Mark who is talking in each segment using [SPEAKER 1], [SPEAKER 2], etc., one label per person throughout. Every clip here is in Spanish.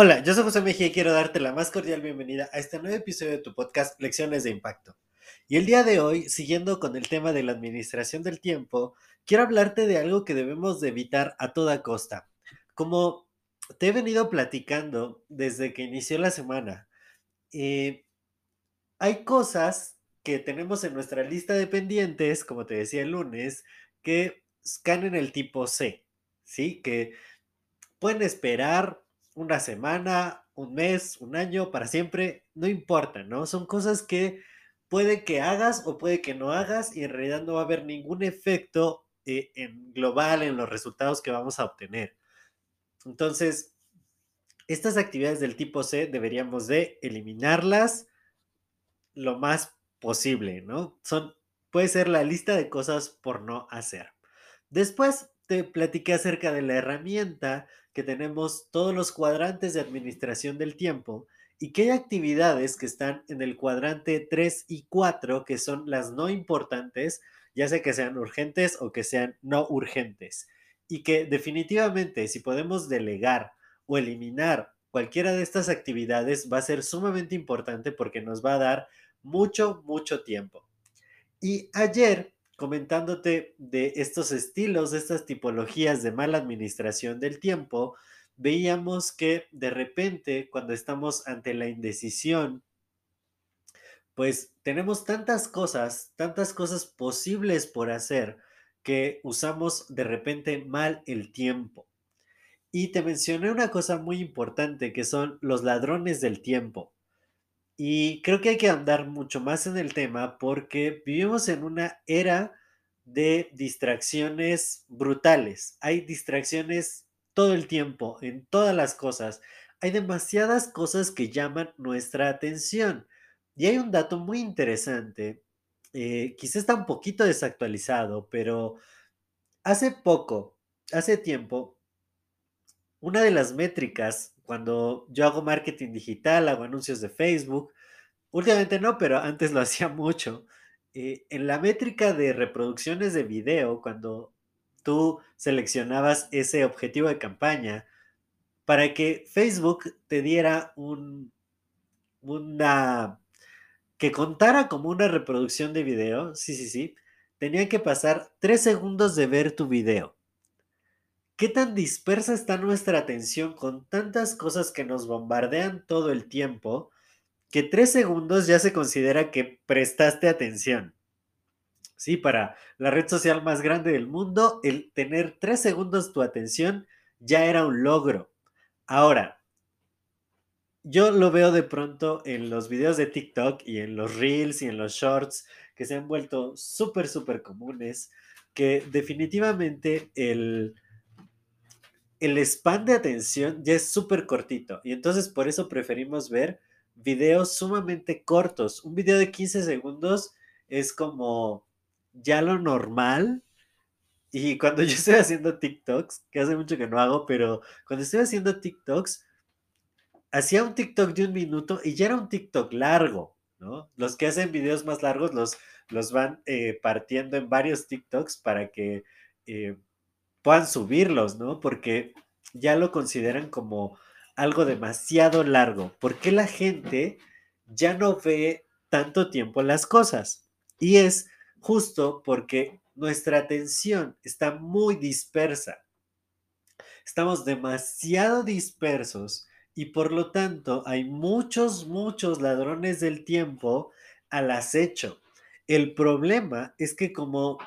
[SPEAKER 1] Hola, yo soy José Mejía y quiero darte la más cordial bienvenida a este nuevo episodio de tu podcast Lecciones de Impacto. Y el día de hoy, siguiendo con el tema de la administración del tiempo, quiero hablarte de algo que debemos de evitar a toda costa. Como te he venido platicando desde que inició la semana, eh, hay cosas que tenemos en nuestra lista de pendientes, como te decía el lunes, que caen en el tipo C, ¿sí? Que pueden esperar una semana, un mes, un año, para siempre, no importa, ¿no? Son cosas que puede que hagas o puede que no hagas y en realidad no va a haber ningún efecto eh, en global en los resultados que vamos a obtener. Entonces, estas actividades del tipo C deberíamos de eliminarlas lo más posible, ¿no? Son, puede ser la lista de cosas por no hacer. Después te platiqué acerca de la herramienta que tenemos todos los cuadrantes de administración del tiempo y que hay actividades que están en el cuadrante 3 y 4 que son las no importantes, ya sea que sean urgentes o que sean no urgentes. Y que definitivamente si podemos delegar o eliminar cualquiera de estas actividades va a ser sumamente importante porque nos va a dar mucho, mucho tiempo. Y ayer comentándote de estos estilos, de estas tipologías de mala administración del tiempo, veíamos que de repente cuando estamos ante la indecisión, pues tenemos tantas cosas, tantas cosas posibles por hacer que usamos de repente mal el tiempo. Y te mencioné una cosa muy importante que son los ladrones del tiempo. Y creo que hay que andar mucho más en el tema porque vivimos en una era de distracciones brutales. Hay distracciones todo el tiempo, en todas las cosas. Hay demasiadas cosas que llaman nuestra atención. Y hay un dato muy interesante, eh, quizás está un poquito desactualizado, pero hace poco, hace tiempo, una de las métricas cuando yo hago marketing digital, hago anuncios de Facebook, últimamente no, pero antes lo hacía mucho. Eh, en la métrica de reproducciones de video, cuando tú seleccionabas ese objetivo de campaña, para que Facebook te diera un, una, que contara como una reproducción de video, sí, sí, sí, tenía que pasar tres segundos de ver tu video. ¿Qué tan dispersa está nuestra atención con tantas cosas que nos bombardean todo el tiempo que tres segundos ya se considera que prestaste atención? Sí, para la red social más grande del mundo, el tener tres segundos tu atención ya era un logro. Ahora, yo lo veo de pronto en los videos de TikTok y en los reels y en los shorts que se han vuelto súper, súper comunes, que definitivamente el el span de atención ya es súper cortito y entonces por eso preferimos ver videos sumamente cortos. Un video de 15 segundos es como ya lo normal. Y cuando yo estoy haciendo TikToks, que hace mucho que no hago, pero cuando estoy haciendo TikToks, hacía un TikTok de un minuto y ya era un TikTok largo, ¿no? Los que hacen videos más largos los, los van eh, partiendo en varios TikToks para que eh, puedan subirlos, ¿no? Porque ya lo consideran como algo demasiado largo. porque la gente ya no ve tanto tiempo las cosas? Y es justo porque nuestra atención está muy dispersa. Estamos demasiado dispersos y por lo tanto hay muchos, muchos ladrones del tiempo al acecho. El problema es que como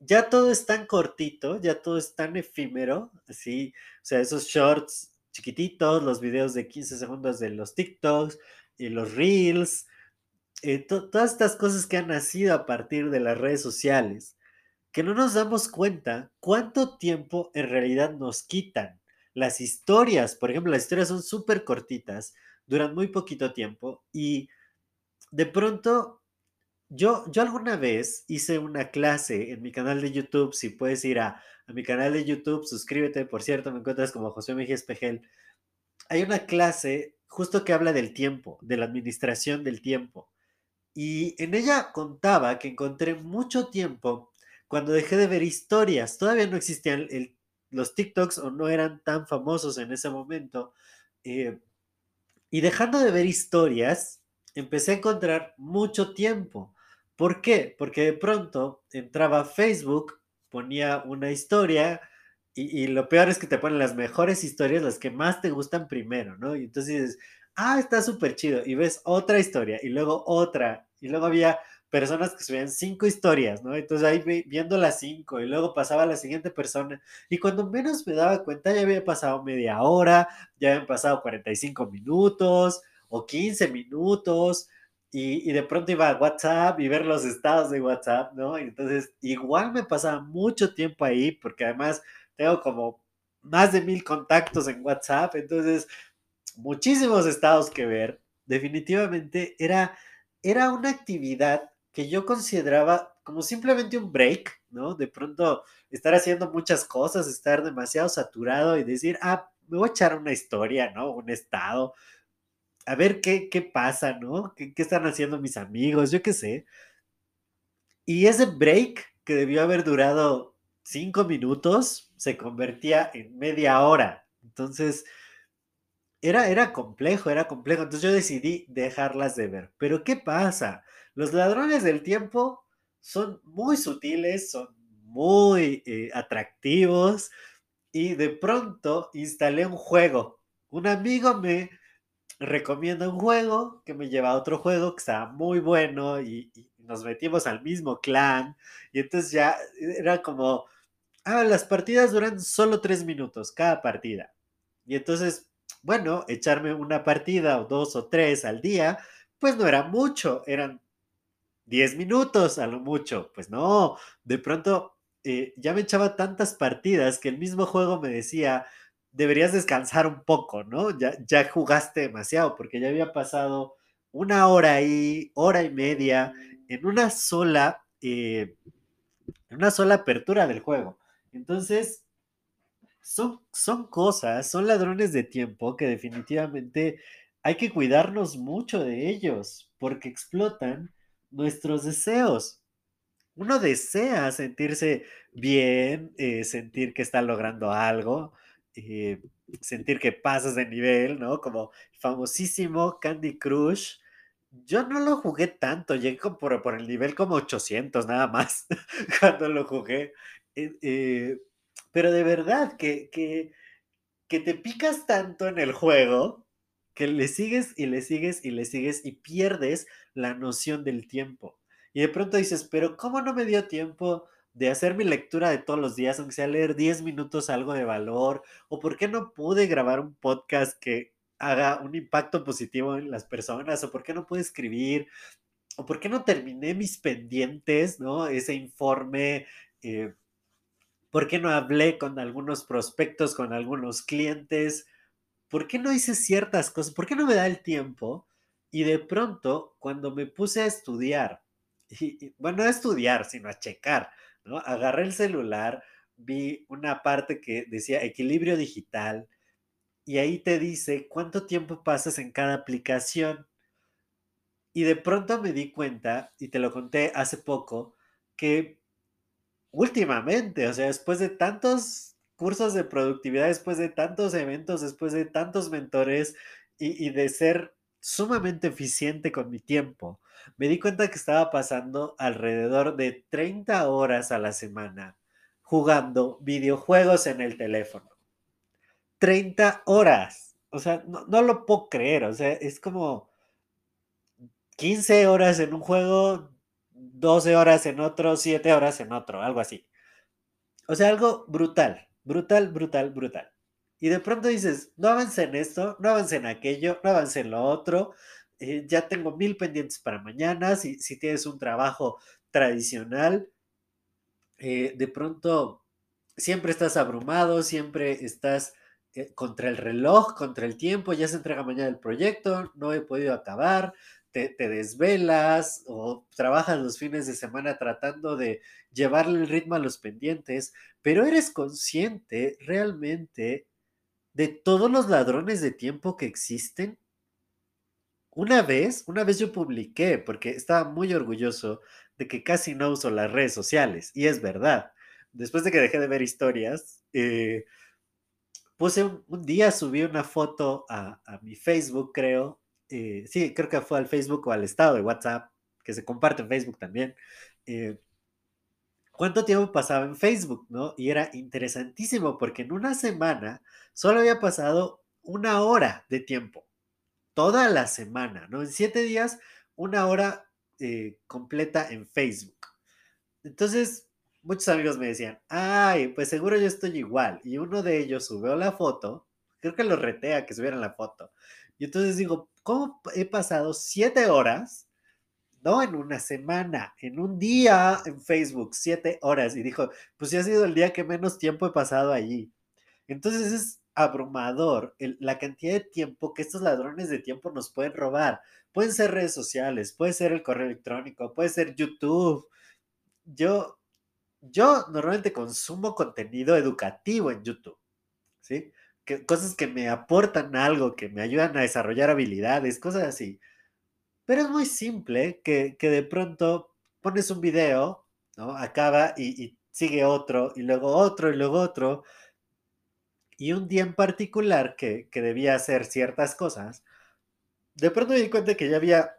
[SPEAKER 1] ya todo es tan cortito, ya todo es tan efímero, así, o sea, esos shorts chiquititos, los videos de 15 segundos de los TikToks y los Reels, eh, todas estas cosas que han nacido a partir de las redes sociales, que no nos damos cuenta cuánto tiempo en realidad nos quitan. Las historias, por ejemplo, las historias son súper cortitas, duran muy poquito tiempo y de pronto yo, yo alguna vez hice una clase en mi canal de YouTube, si puedes ir a, a mi canal de YouTube, suscríbete, por cierto, me encuentras como José Mejía Espejel. Hay una clase justo que habla del tiempo, de la administración del tiempo. Y en ella contaba que encontré mucho tiempo cuando dejé de ver historias. Todavía no existían los TikToks o no eran tan famosos en ese momento. Eh, y dejando de ver historias, empecé a encontrar mucho tiempo. ¿Por qué? Porque de pronto entraba Facebook, ponía una historia y, y, lo peor es que te ponen las mejores historias, las que más te gustan primero, ¿no? Y entonces dices, ah, está súper chido. Y ves otra historia y luego otra. Y luego había personas que subían cinco historias, ¿no? Entonces ahí viendo las cinco y luego pasaba la siguiente persona. Y cuando menos me daba cuenta ya había pasado media hora, ya habían pasado 45 minutos o 15 minutos. Y, y, de pronto iba a WhatsApp y ver los estados de WhatsApp, ¿no? Y entonces igual me pasaba mucho tiempo ahí porque además tengo como más de mil contactos en WhatsApp, entonces muchísimos estados que ver. Definitivamente era, era una actividad que yo consideraba como simplemente un break, ¿no? De pronto estar haciendo muchas cosas, estar demasiado saturado y decir, ah, me voy a echar una historia, ¿no? Un estado, a ver qué, qué pasa, ¿no? ¿Qué, ¿Qué, están haciendo mis amigos? Yo qué sé. Y ese break que debió haber durado cinco minutos se convertía en media hora. Entonces, era, era complejo, era complejo. Entonces yo decidí dejarlas de ver. Pero ¿qué pasa? Los ladrones del tiempo son muy sutiles, son muy eh, atractivos y de pronto instalé un juego. Un amigo me recomienda un juego que me lleva a otro juego que estaba muy bueno y, nos metimos al mismo clan y entonces ya era como, ah, las partidas duran solo tres minutos cada partida. Y entonces, bueno, echarme una partida o dos o tres al día, pues no era mucho, eran 10 minutos a lo mucho. Pues no, de pronto eh, ya me echaba tantas partidas que el mismo juego me decía, deberías descansar un poco, ¿no? Ya, ya jugaste demasiado porque ya había pasado una hora ahí, hora y media, en una sola, eh, en una sola apertura del juego. Entonces, son, son cosas, son ladrones de tiempo que definitivamente hay que cuidarnos mucho de ellos porque explotan nuestros deseos. Uno desea sentirse bien, eh, sentir que está logrando algo, eh, sentir que pasas de nivel, ¿no? Como famosísimo Candy Crush. Yo no lo jugué tanto, llegué por, por el nivel como 800 nada más cuando lo jugué. Eh, eh, pero de verdad que, que, que te picas tanto en el juego que le sigues y le sigues y le sigues y pierdes la noción del tiempo. Y de pronto dices, pero ¿cómo no me dio tiempo de hacer mi lectura de todos los días, aunque sea leer 10 minutos algo de valor? ¿O por qué no pude grabar un podcast que haga un impacto positivo en las personas? ¿O por qué no pude escribir? ¿O por qué no terminé mis pendientes, ¿no? Ese informe. Eh, ¿Por qué no hablé con algunos prospectos, con algunos clientes? ¿por qué no hice ciertas cosas? ¿Por qué no me da el tiempo? Y de pronto, cuando me puse a estudiar, y, bueno, no a estudiar, sino a checar, Agarré el celular, vi una parte que decía equilibrio digital, y ahí te dice cuánto tiempo pasas en cada aplicación. Y de pronto me di cuenta, y te lo conté hace poco, que últimamente, o sea, después de tantos cursos de productividad después de tantos eventos, después de tantos mentores y, de ser sumamente eficiente con mi tiempo. Me di cuenta que estaba pasando alrededor de 30 horas a la semana jugando videojuegos en el teléfono. 30 horas. O sea, no, lo puedo creer. O sea, es como 15 horas en un juego, 12 horas en otro, 7 horas en otro, algo así. O sea, algo brutal. Brutal, brutal, brutal. Y de pronto dices, no avance en esto, no avance en aquello, no avance en lo otro. Eh, ya tengo mil pendientes para mañana. Si, si tienes un trabajo tradicional, eh, de pronto siempre estás abrumado, siempre estás eh, contra el reloj, contra el tiempo, ya se entrega mañana el proyecto, no he podido acabar, te, te, desvelas o trabajas los fines de semana tratando de llevarle el ritmo a los pendientes, pero eres consciente realmente de todos los ladrones de tiempo que existen. Una vez, una vez yo publiqué, porque estaba muy orgulloso de que casi no uso las redes sociales, y es verdad. Después de que dejé de ver historias, eh, puse un, día, subí una foto a, a mi Facebook, creo. Eh, sí, creo que fue al Facebook o al estado de WhatsApp, que se comparte en Facebook también. Eh, ¿Cuánto tiempo pasaba en Facebook, no? Y era interesantísimo porque en una semana solo había pasado una hora de tiempo. Toda la semana, ¿no? En siete días, una hora eh, completa en Facebook. Entonces, muchos amigos me decían, ay, pues seguro yo estoy igual. Y uno de ellos subió la foto, creo que lo retea que subieran la foto. Y entonces digo, ¿cómo he pasado siete horas? No en una semana, en un día en Facebook, siete horas. Y dijo, pues ya ha sido el día que menos tiempo he pasado allí. Entonces es abrumador la cantidad de tiempo que estos ladrones de tiempo nos pueden robar. Pueden ser redes sociales, puede ser el correo electrónico, puede ser YouTube. Yo yo normalmente consumo contenido educativo en YouTube, ¿sí? Cosas que me aportan algo, que me ayudan a desarrollar habilidades, cosas así. Pero es muy simple que, que de pronto pones un video, ¿no? Acaba y, sigue otro, y luego otro, y luego otro. Y un día en particular que, que debía hacer ciertas cosas, de pronto me di cuenta que ya había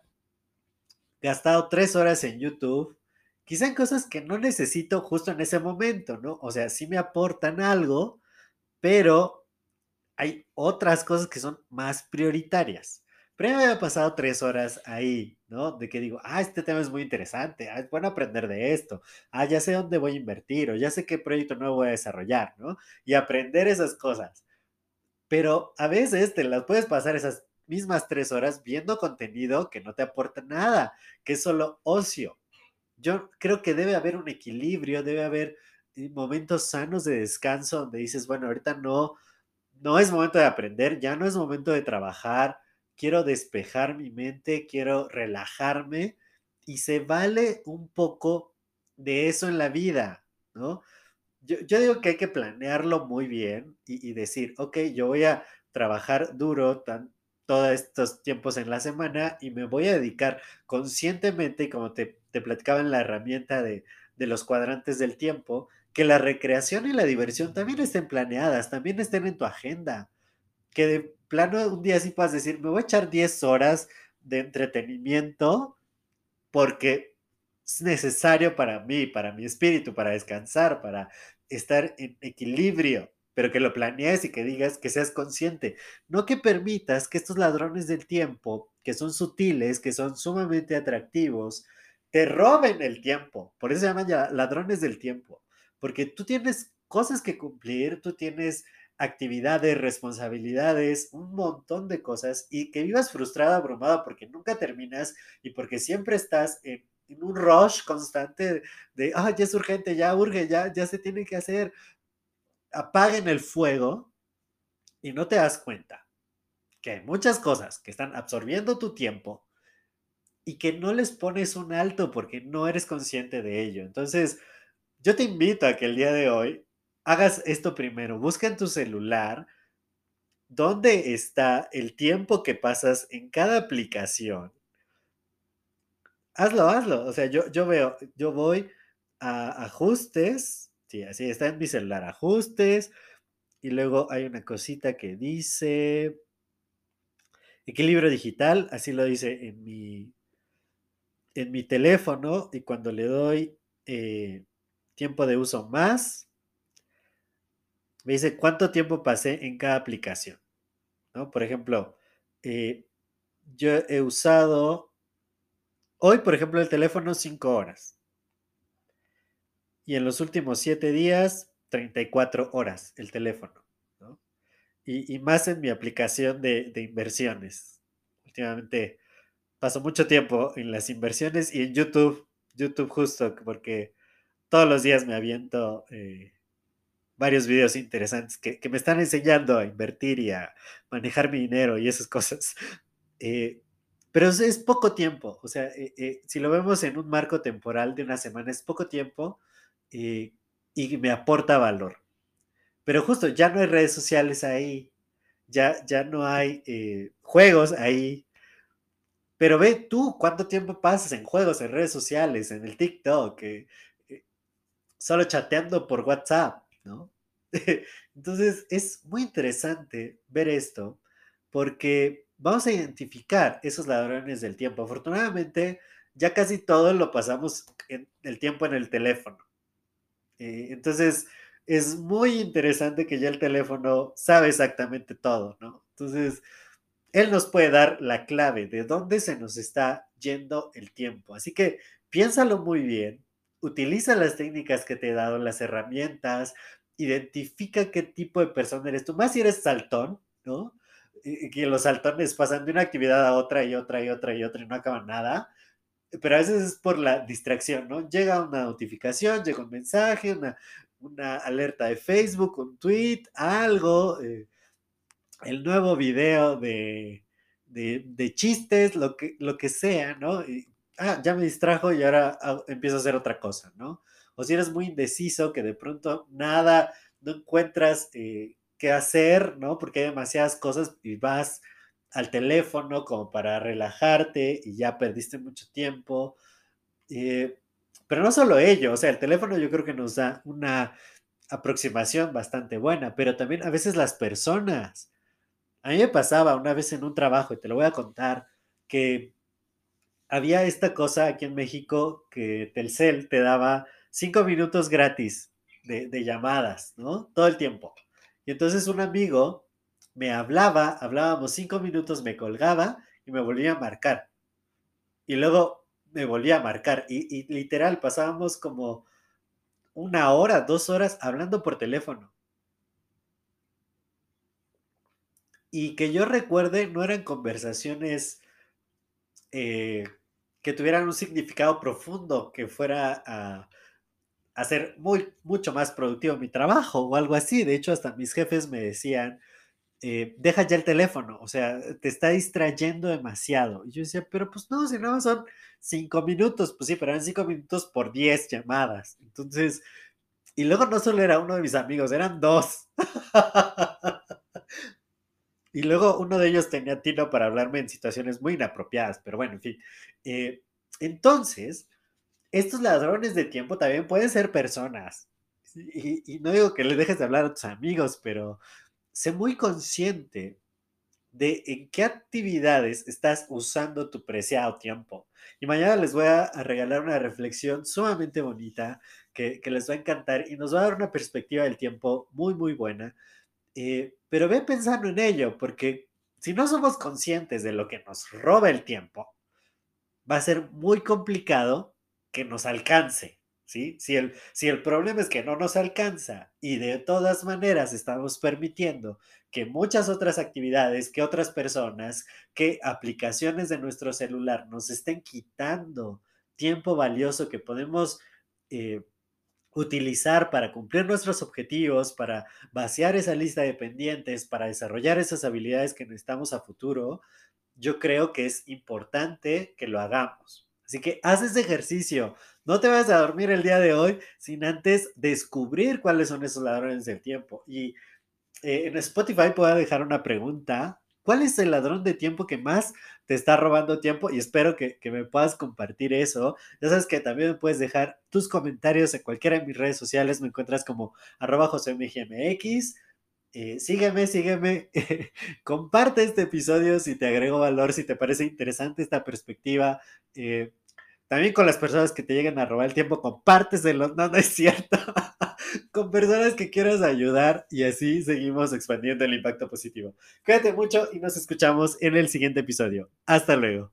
[SPEAKER 1] gastado tres horas en YouTube quizá en cosas que no necesito justo en ese momento, ¿no? O sea, sí me aportan algo, pero hay otras cosas que son más prioritarias. Pero ya me había pasado tres horas ahí, ¿no? De que digo, ah, este tema es muy interesante, ah, es bueno aprender de esto, ah, ya sé dónde voy a invertir o ya sé qué proyecto nuevo voy a desarrollar, ¿no? Y aprender esas cosas. Pero a veces te las puedes pasar esas mismas tres horas viendo contenido que no te aporta nada, que es solo ocio yo creo que debe haber un equilibrio, debe haber eh, momentos sanos de descanso donde dices, bueno, ahorita no, no es momento de aprender, ya no es momento de trabajar, quiero despejar mi mente, quiero relajarme y se vale un poco de eso en la vida, ¿no? Yo, yo digo que hay que planearlo muy bien y, y decir, ok, yo voy a trabajar duro, tan, todos estos tiempos en la semana y me voy a dedicar conscientemente, como te, te platicaba en la herramienta de, de, los cuadrantes del tiempo, que la recreación y la diversión también estén planeadas, también estén en tu agenda. Que de plano un día sí puedas decir, me voy a echar 10 horas de entretenimiento porque es necesario para mí, para mi espíritu, para descansar, para estar en equilibrio pero que lo planees y que digas que seas consciente. No que permitas que estos ladrones del tiempo, que son sutiles, que son sumamente atractivos, te roben el tiempo. Por eso se llaman ya ladrones del tiempo. Porque tú tienes cosas que cumplir, tú tienes actividades, responsabilidades, un montón de cosas y que vivas frustrada, abrumada porque nunca terminas y porque siempre estás en, un rush constante de, ah, ya es urgente, ya urge, ya, ya se tiene que hacer, apaguen el fuego y no te das cuenta que hay muchas cosas que están absorbiendo tu tiempo y que no les pones un alto porque no eres consciente de ello. Entonces, yo te invito a que el día de hoy hagas esto primero. Busca en tu celular dónde está el tiempo que pasas en cada aplicación. Hazlo, hazlo. O sea, yo, yo veo, yo voy a ajustes Sí, así está en mi celular, ajustes. Y luego hay una cosita que dice equilibrio digital, así lo dice en mi, en mi teléfono. Y cuando le doy eh, tiempo de uso más, me dice cuánto tiempo pasé en cada aplicación. ¿no? Por ejemplo, eh, yo he usado hoy, por ejemplo, el teléfono 5 horas y en los últimos siete días, 34 horas el teléfono. ¿no? Y, y, más en mi aplicación de, de, inversiones. Últimamente paso mucho tiempo en las inversiones y en YouTube, YouTube justo, porque todos los días me aviento eh, varios videos interesantes que, me están enseñando a invertir y a manejar mi dinero y esas cosas. Eh, pero es, poco tiempo, o sea, eh, si lo vemos en un marco temporal de una semana, es poco tiempo y me aporta valor. Pero justo, ya no hay redes sociales ahí, ya, ya no hay juegos ahí, pero ve tú cuánto tiempo pasas en juegos, en redes sociales, en el TikTok, eh, eh, solo chateando por WhatsApp, Entonces es muy interesante ver esto porque vamos a identificar esos ladrones del tiempo. Afortunadamente, ya casi todo lo pasamos en el tiempo en el teléfono. Eh, entonces, es muy interesante que ya el teléfono sabe exactamente todo, ¿no? Entonces, él nos puede dar la clave de dónde se nos está yendo el tiempo. Así que piénsalo muy bien, utiliza las técnicas que te he dado, las herramientas, identifica qué tipo de persona eres tú, más si eres saltón, ¿no? Que los saltones pasan de una actividad a otra y otra y otra y otra y no acaban nada. Pero a veces es por la distracción, ¿no? Llega una notificación, llega un mensaje, una, alerta de Facebook, un tweet, algo. Eh, el nuevo video de, chistes, lo que, lo que sea, ¿no? Ah, ya me distrajo y ahora empiezo a hacer otra cosa, ¿no? O si eres muy indeciso, que de pronto nada, no encuentras eh, qué hacer, ¿no? Porque hay demasiadas cosas y vas al teléfono como para relajarte y ya perdiste mucho tiempo. Eh, pero no solo ello, o sea, el teléfono yo creo que nos da una aproximación bastante buena, pero también a veces las personas a mí me pasaba una vez en un trabajo, y te lo voy a contar, que había esta cosa aquí en México que Telcel te daba cinco minutos gratis de, llamadas, ¿no? Todo el tiempo. Y entonces un amigo me hablaba, hablábamos cinco minutos, me colgaba y me volvía a marcar. Y luego me volvía a marcar. Y, literal, pasábamos como una hora, dos horas hablando por teléfono. Y que yo recuerde, no eran conversaciones eh, que tuvieran un significado profundo, que fuera a hacer muy, mucho más productivo mi trabajo o algo así. De hecho, hasta mis jefes me decían, eh, deja ya el teléfono, o sea, te está distrayendo demasiado. Y yo decía, pero pues no, si no son cinco minutos, pues sí, pero eran cinco minutos por diez llamadas. Entonces, y luego no solo era uno de mis amigos, eran dos. Y luego uno de ellos tenía tino para hablarme en situaciones muy inapropiadas, pero bueno, en fin. Eh, entonces, estos ladrones de tiempo también pueden ser personas. Y, no digo que le dejes de hablar a tus amigos, pero sé muy consciente de en qué actividades estás usando tu preciado tiempo. Y mañana les voy a, regalar una reflexión sumamente bonita que, que, les va a encantar y nos va a dar una perspectiva del tiempo muy, muy buena. Eh, pero ve pensando en ello, porque si no somos conscientes de lo que nos roba el tiempo, va a ser muy complicado que nos alcance. ¿sí? Si, el, si el problema es que no nos alcanza y de todas maneras estamos permitiendo que muchas otras actividades, que otras personas, que aplicaciones de nuestro celular nos estén quitando tiempo valioso que podemos eh, utilizar para cumplir nuestros objetivos, para vaciar esa lista de pendientes, para desarrollar esas habilidades que necesitamos a futuro, yo creo que es importante que lo hagamos. Así que haz ese ejercicio. No te vayas a dormir el día de hoy sin antes descubrir cuáles son esos ladrones del tiempo. Y eh, en Spotify puedo dejar una pregunta ¿Cuál es el ladrón de tiempo que más te está robando tiempo? Y espero que, me puedas compartir eso. Ya sabes que también puedes dejar tus comentarios en cualquiera de mis redes sociales. Me encuentras como arroba josemgmx. Eh, sígueme, sígueme. Comparte este episodio si te agrego valor, si te parece interesante esta perspectiva. Eh, también con las personas que te lleguen a robar el tiempo, compárteselo. No, no es cierto. con personas que quieras ayudar y así seguimos expandiendo el impacto positivo. Cuídate mucho y nos escuchamos en el siguiente episodio. Hasta luego.